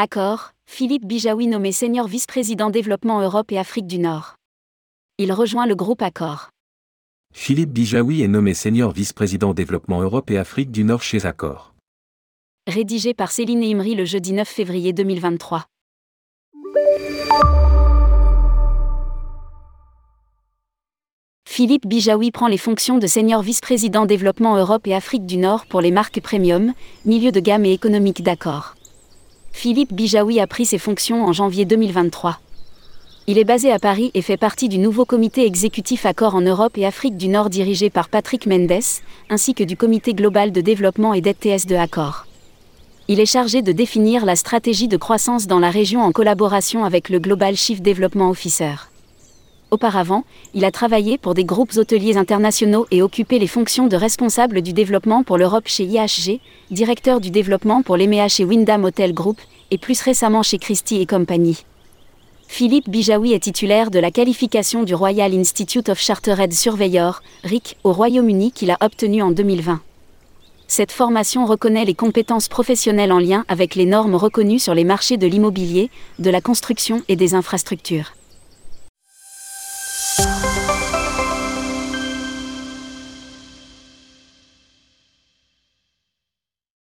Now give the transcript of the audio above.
Accord, Philippe Bijawi nommé senior vice-président développement Europe et Afrique du Nord. Il rejoint le groupe Accor. Philippe Bijawi est nommé senior vice-président développement Europe et Afrique du Nord chez Accor. Rédigé par Céline Imri le jeudi 9 février 2023. Philippe Bijawi prend les fonctions de senior vice-président développement Europe et Afrique du Nord pour les marques premium, milieu de gamme et économique d'accord. Philippe Bijawi a pris ses fonctions en janvier 2023. Il est basé à Paris et fait partie du nouveau comité exécutif Accord en Europe et Afrique du Nord dirigé par Patrick Mendes, ainsi que du comité global de développement et d'ETS de Accor. Il est chargé de définir la stratégie de croissance dans la région en collaboration avec le Global Chief Development Officer. Auparavant, il a travaillé pour des groupes hôteliers internationaux et occupé les fonctions de responsable du développement pour l'Europe chez IHG, directeur du développement pour l'EMEA chez Wyndham Hotel Group, et plus récemment chez Christie et Compagnie. Philippe Bijawi est titulaire de la qualification du Royal Institute of Chartered Surveyor, RIC, au Royaume-Uni qu'il a obtenue en 2020. Cette formation reconnaît les compétences professionnelles en lien avec les normes reconnues sur les marchés de l'immobilier, de la construction et des infrastructures.